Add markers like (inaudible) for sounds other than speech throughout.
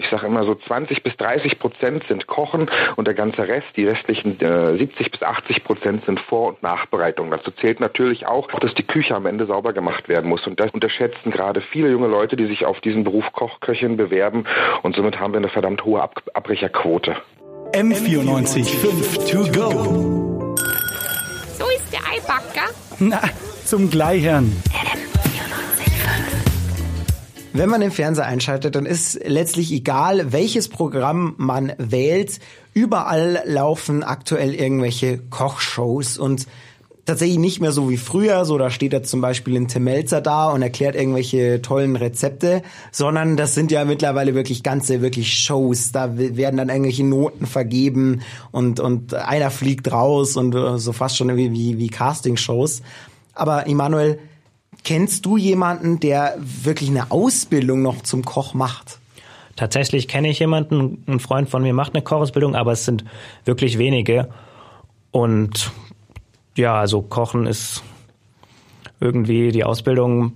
Ich sage immer so 20 bis 30 Prozent sind Kochen und der ganze Rest, die restlichen äh, 70 bis 80 Prozent sind Vor- und Nachbereitung. Dazu zählt natürlich auch, dass die Küche am Ende sauber gemacht werden muss. Und das unterschätzen gerade viele junge Leute, die sich auf diesen Beruf Kochköchin bewerben. Und somit haben wir eine verdammt hohe Ab Abbrecherquote. M94 5 to go. So ist der Eibacker. Na, zum Gleichern. Wenn man den Fernseher einschaltet, dann ist letztlich egal, welches Programm man wählt. Überall laufen aktuell irgendwelche Kochshows und tatsächlich nicht mehr so wie früher, so da steht jetzt zum Beispiel ein Tim Melzer da und erklärt irgendwelche tollen Rezepte, sondern das sind ja mittlerweile wirklich ganze, wirklich Shows. Da werden dann irgendwelche Noten vergeben und, und einer fliegt raus und äh, so fast schon wie, wie, wie Castingshows. Aber Emanuel, kennst du jemanden, der wirklich eine Ausbildung noch zum Koch macht? Tatsächlich kenne ich jemanden, ein Freund von mir macht eine Kochausbildung, aber es sind wirklich wenige. Und ja, also Kochen ist irgendwie, die Ausbildung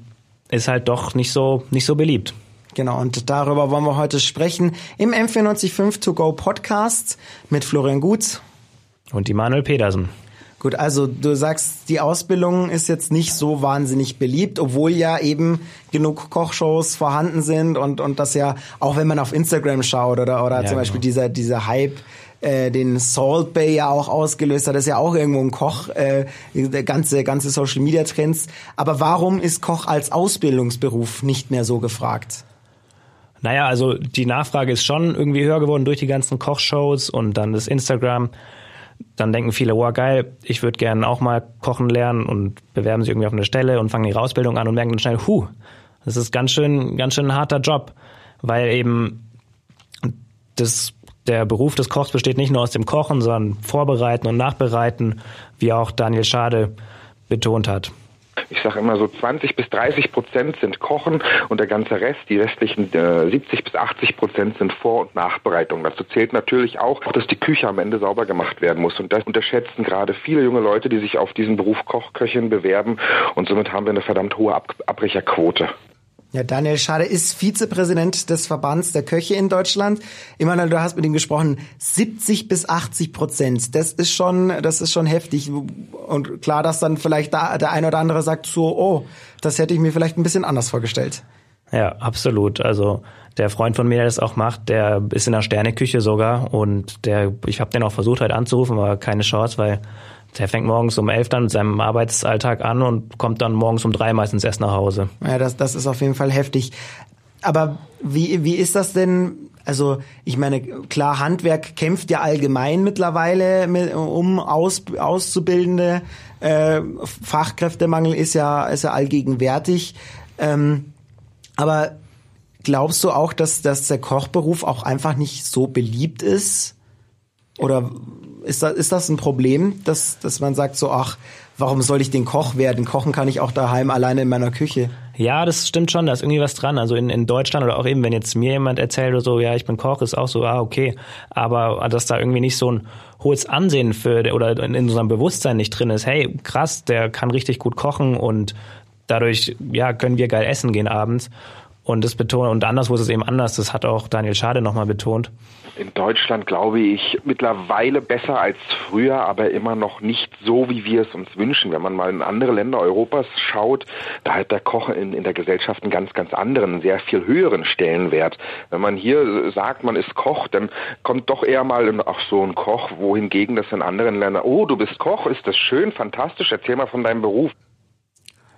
ist halt doch nicht so, nicht so beliebt. Genau, und darüber wollen wir heute sprechen im M495 To Go Podcast mit Florian Gutz. Und Immanuel Pedersen. Gut, also du sagst, die Ausbildung ist jetzt nicht so wahnsinnig beliebt, obwohl ja eben genug Kochshows vorhanden sind und, und das ja, auch wenn man auf Instagram schaut oder, oder Ja, zum Beispiel genau. dieser, dieser Hype, äh, den Salt Bay ja auch ausgelöst hat, das ist ja auch irgendwo ein Koch, äh, der ganze, ganze Social Media Trends. Aber warum ist Koch als Ausbildungsberuf nicht mehr so gefragt? Naja, also die Nachfrage ist schon irgendwie höher geworden durch die ganzen Kochshows und dann das Instagram. Dann denken viele, wow, geil, ich würde gerne auch mal kochen lernen und bewerben sich irgendwie auf eine Stelle und fangen ihre Ausbildung an und merken dann schnell, huh, das ist ganz schön, ganz schön ein harter Job, weil eben das, der Beruf des Kochs besteht nicht nur aus dem Kochen, sondern Vorbereiten und Nachbereiten, wie auch Daniel Schade betont hat. Ich sage immer so 20 bis 30 Prozent sind Kochen und der ganze Rest, die restlichen äh, 70 bis 80 Prozent sind Vor- und Nachbereitung. Dazu zählt natürlich auch, dass die Küche am Ende sauber gemacht werden muss. Und das unterschätzen gerade viele junge Leute, die sich auf diesen Beruf Kochköchin bewerben. Und somit haben wir eine verdammt hohe Ab Abbrecherquote. Ja, Daniel Schade ist Vizepräsident des Verbands der Köche in Deutschland. Immanuel, du hast mit ihm gesprochen. 70 bis 80 Prozent. Das ist schon, das ist schon heftig. Und klar, dass dann vielleicht da, der eine oder andere sagt so, oh, das hätte ich mir vielleicht ein bisschen anders vorgestellt. Ja, absolut. Also der Freund von mir, der das auch macht, der ist in der Sterneküche sogar und der, ich habe den auch versucht heute anzurufen, aber keine Chance, weil der fängt morgens um elf dann mit seinem Arbeitsalltag an und kommt dann morgens um drei meistens erst nach Hause. Ja, das, das ist auf jeden Fall heftig. Aber wie, wie ist das denn? Also ich meine, klar, Handwerk kämpft ja allgemein mittlerweile mit, um Aus, Auszubildende. Äh, Fachkräftemangel ist ja, ist ja allgegenwärtig. Ähm, aber glaubst du auch, dass, dass der Kochberuf auch einfach nicht so beliebt ist? Oder ist das, ist das ein Problem, dass, dass man sagt so, ach, warum soll ich den Koch werden? Kochen kann ich auch daheim alleine in meiner Küche. Ja, das stimmt schon, da ist irgendwie was dran. Also in, in Deutschland oder auch eben, wenn jetzt mir jemand erzählt oder so, ja, ich bin Koch, ist auch so, ah, okay. Aber dass da irgendwie nicht so ein hohes Ansehen für oder in, in unserem Bewusstsein nicht drin ist, hey, krass, der kann richtig gut kochen und dadurch, ja, können wir geil essen gehen abends. Und das betont, und anderswo ist es eben anders, das hat auch Daniel Schade nochmal betont. In Deutschland glaube ich mittlerweile besser als früher, aber immer noch nicht so, wie wir es uns wünschen. Wenn man mal in andere Länder Europas schaut, da hat der Koch in, in der Gesellschaft einen ganz, ganz anderen, sehr viel höheren Stellenwert. Wenn man hier sagt, man ist Koch, dann kommt doch eher mal ein, ach so ein Koch, wohingegen das in anderen Ländern, oh, du bist Koch, ist das schön, fantastisch, erzähl mal von deinem Beruf.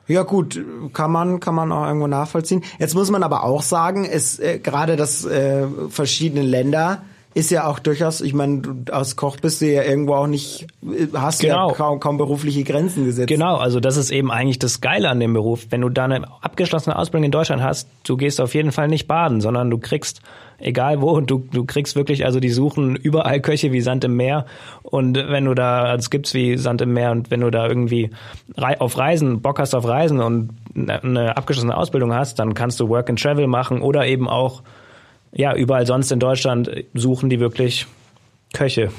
Ja gut, kann man kann man auch irgendwo nachvollziehen. Jetzt muss man aber auch sagen, es äh, gerade das äh, verschiedene Länder ist ja auch durchaus, ich meine, du als Koch bist du ja irgendwo auch nicht, äh, hast Genau. ja kaum, kaum berufliche Grenzen gesetzt. Genau, also das ist eben eigentlich das Geile an dem Beruf. Wenn du da eine abgeschlossene Ausbildung in Deutschland hast, du gehst auf jeden Fall nicht baden, sondern du kriegst, egal wo, du, du kriegst wirklich, also die suchen überall Köche wie Sand im Meer. Und wenn du da, also es gibt's wie Sand im Meer und wenn du da irgendwie auf Reisen, Bock hast auf Reisen und eine- eine abgeschlossene Ausbildung hast, dann kannst du Work and Travel machen oder eben auch, ja, überall sonst in Deutschland suchen die wirklich Köche.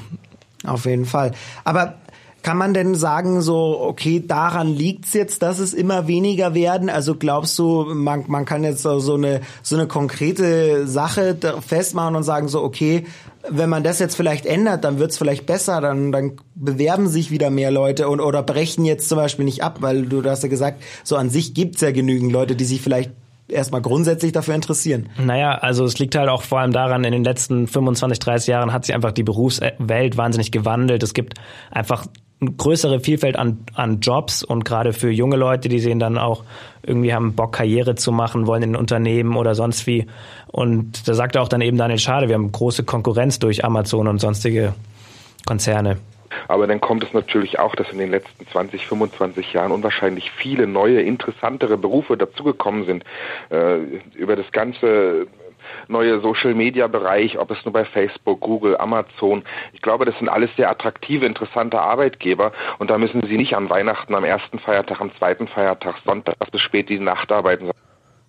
Auf jeden Fall. Aber Kann man denn sagen, so, okay, daran liegt's jetzt, dass es immer weniger werden? Also glaubst du, man, man kann jetzt so eine, so eine konkrete Sache festmachen und sagen, so, okay, wenn man das jetzt vielleicht ändert, dann wird's vielleicht besser, dann, dann bewerben sich wieder mehr Leute und oder brechen jetzt zum Beispiel nicht ab, weil du, du hast ja gesagt, so an sich gibt's ja genügend Leute, die sich vielleicht erstmal grundsätzlich dafür interessieren. Naja, also es liegt halt auch vor allem daran, in den letzten 25, 30 Jahren hat sich einfach die Berufswelt wahnsinnig gewandelt. Es gibt einfach eine größere Vielfalt an, an Jobs und gerade für junge Leute, die sehen dann auch irgendwie haben Bock Karriere zu machen, wollen in Unternehmen oder sonst wie. Und da sagt auch dann eben Daniel Schade, wir haben große Konkurrenz durch Amazon und sonstige Konzerne. Aber dann kommt es natürlich auch, dass in den letzten 20, 25 Jahren unwahrscheinlich viele neue, interessantere Berufe dazugekommen sind. Äh, über das ganze neue Social-Media-Bereich, ob es nur bei Facebook, Google, Amazon. Ich glaube, das sind alles sehr attraktive, interessante Arbeitgeber und da müssen Sie nicht an Weihnachten, am ersten Feiertag, am zweiten Feiertag, Sonntag bis spät die Nacht arbeiten.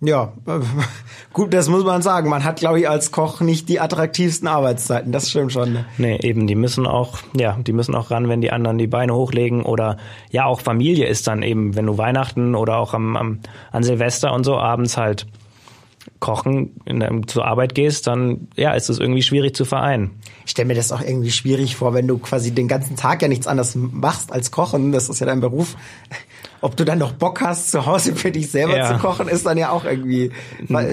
Ja, (laughs) gut, das muss man sagen. Man hat, glaube ich, als Koch nicht die attraktivsten Arbeitszeiten. Das stimmt schon. Ne? Nee, eben, die müssen auch, ja, die müssen auch ran, wenn die anderen die Beine hochlegen oder ja, auch Familie ist dann eben, wenn du Weihnachten oder auch am, am an Silvester und so abends halt kochen in, zur Arbeit gehst, dann ja, ist es irgendwie schwierig zu vereinen. Ich stelle mir das auch irgendwie schwierig vor, wenn du quasi den ganzen Tag ja nichts anderes machst als kochen. Das ist ja dein Beruf. Ob du dann noch Bock hast, zu Hause für dich selber ja. zu kochen, ist dann ja auch irgendwie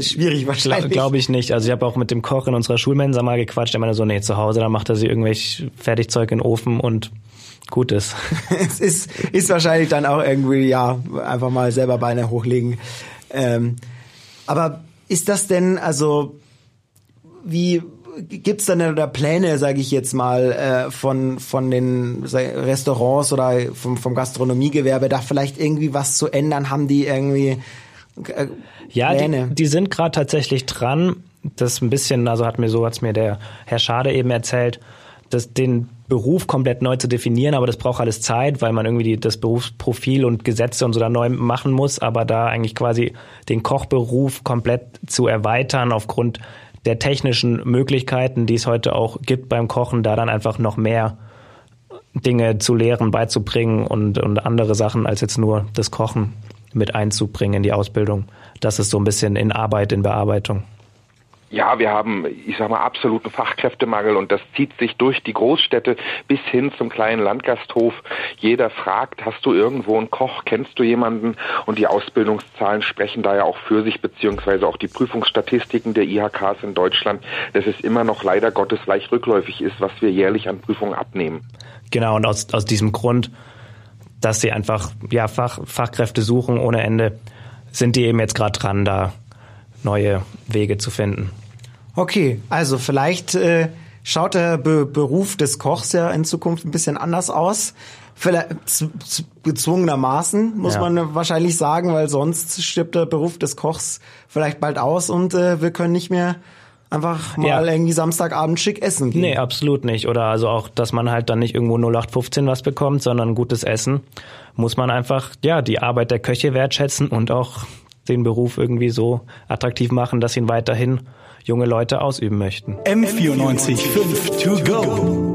schwierig wahrscheinlich. Glaube ich nicht. Also ich habe auch mit dem Koch in unserer Schulmensa mal gequatscht. Der meinte so, nee, zu Hause, da macht er sich irgendwelche Fertigzeug in den Ofen und gut ist. (laughs) es ist, ist wahrscheinlich dann auch irgendwie, ja, einfach mal selber Beine hochlegen. Ähm, aber ist das denn, also, wie gibt's dann oder Pläne, sage ich jetzt mal, äh, von von den Restaurants oder vom, vom Gastronomiegewerbe, da vielleicht irgendwie was zu ändern? Haben die irgendwie äh, ja, Pläne? Die, die sind gerade tatsächlich dran. Das ein bisschen, also hat mir so hat's mir der Herr Schade eben erzählt, dass den Beruf komplett neu zu definieren, aber das braucht alles Zeit, weil man irgendwie die, das Berufsprofil und Gesetze und so da neu machen muss, aber da eigentlich quasi den Kochberuf komplett zu erweitern aufgrund der technischen Möglichkeiten, die es heute auch gibt beim Kochen, da dann einfach noch mehr Dinge zu lehren, beizubringen und, und andere Sachen als jetzt nur das Kochen mit einzubringen in die Ausbildung. Das ist so ein bisschen in Arbeit, in Bearbeitung. Ja, wir haben, ich sag mal, absoluten Fachkräftemangel und das zieht sich durch die Großstädte bis hin zum kleinen Landgasthof. Jeder fragt, hast du irgendwo einen Koch, kennst du jemanden? Und die Ausbildungszahlen sprechen da ja auch für sich, beziehungsweise auch die Prüfungsstatistiken der IHKs in Deutschland, dass es immer noch leider Gottes leicht rückläufig ist, was wir jährlich an Prüfungen abnehmen. Genau, und aus, aus diesem Grund, dass sie einfach ja, Fach, Fachkräfte suchen ohne Ende, sind die eben jetzt gerade dran, da neue Wege zu finden. Okay, also vielleicht äh, schaut der Be Beruf des Kochs ja in Zukunft ein bisschen anders aus. Vielleicht gezwungenermaßen, muss ja. man wahrscheinlich sagen, weil sonst stirbt der Beruf des Kochs vielleicht bald aus und äh, wir können nicht mehr einfach mal ja. irgendwie Samstagabend schick essen gehen. Nee, absolut nicht. Oder also auch, dass man halt dann nicht irgendwo 0815 was bekommt, sondern gutes Essen. Muss man einfach, ja, die Arbeit der Köche wertschätzen und auch den Beruf irgendwie so attraktiv machen, dass ihn weiterhin junge Leute ausüben möchten. M94 5 to go.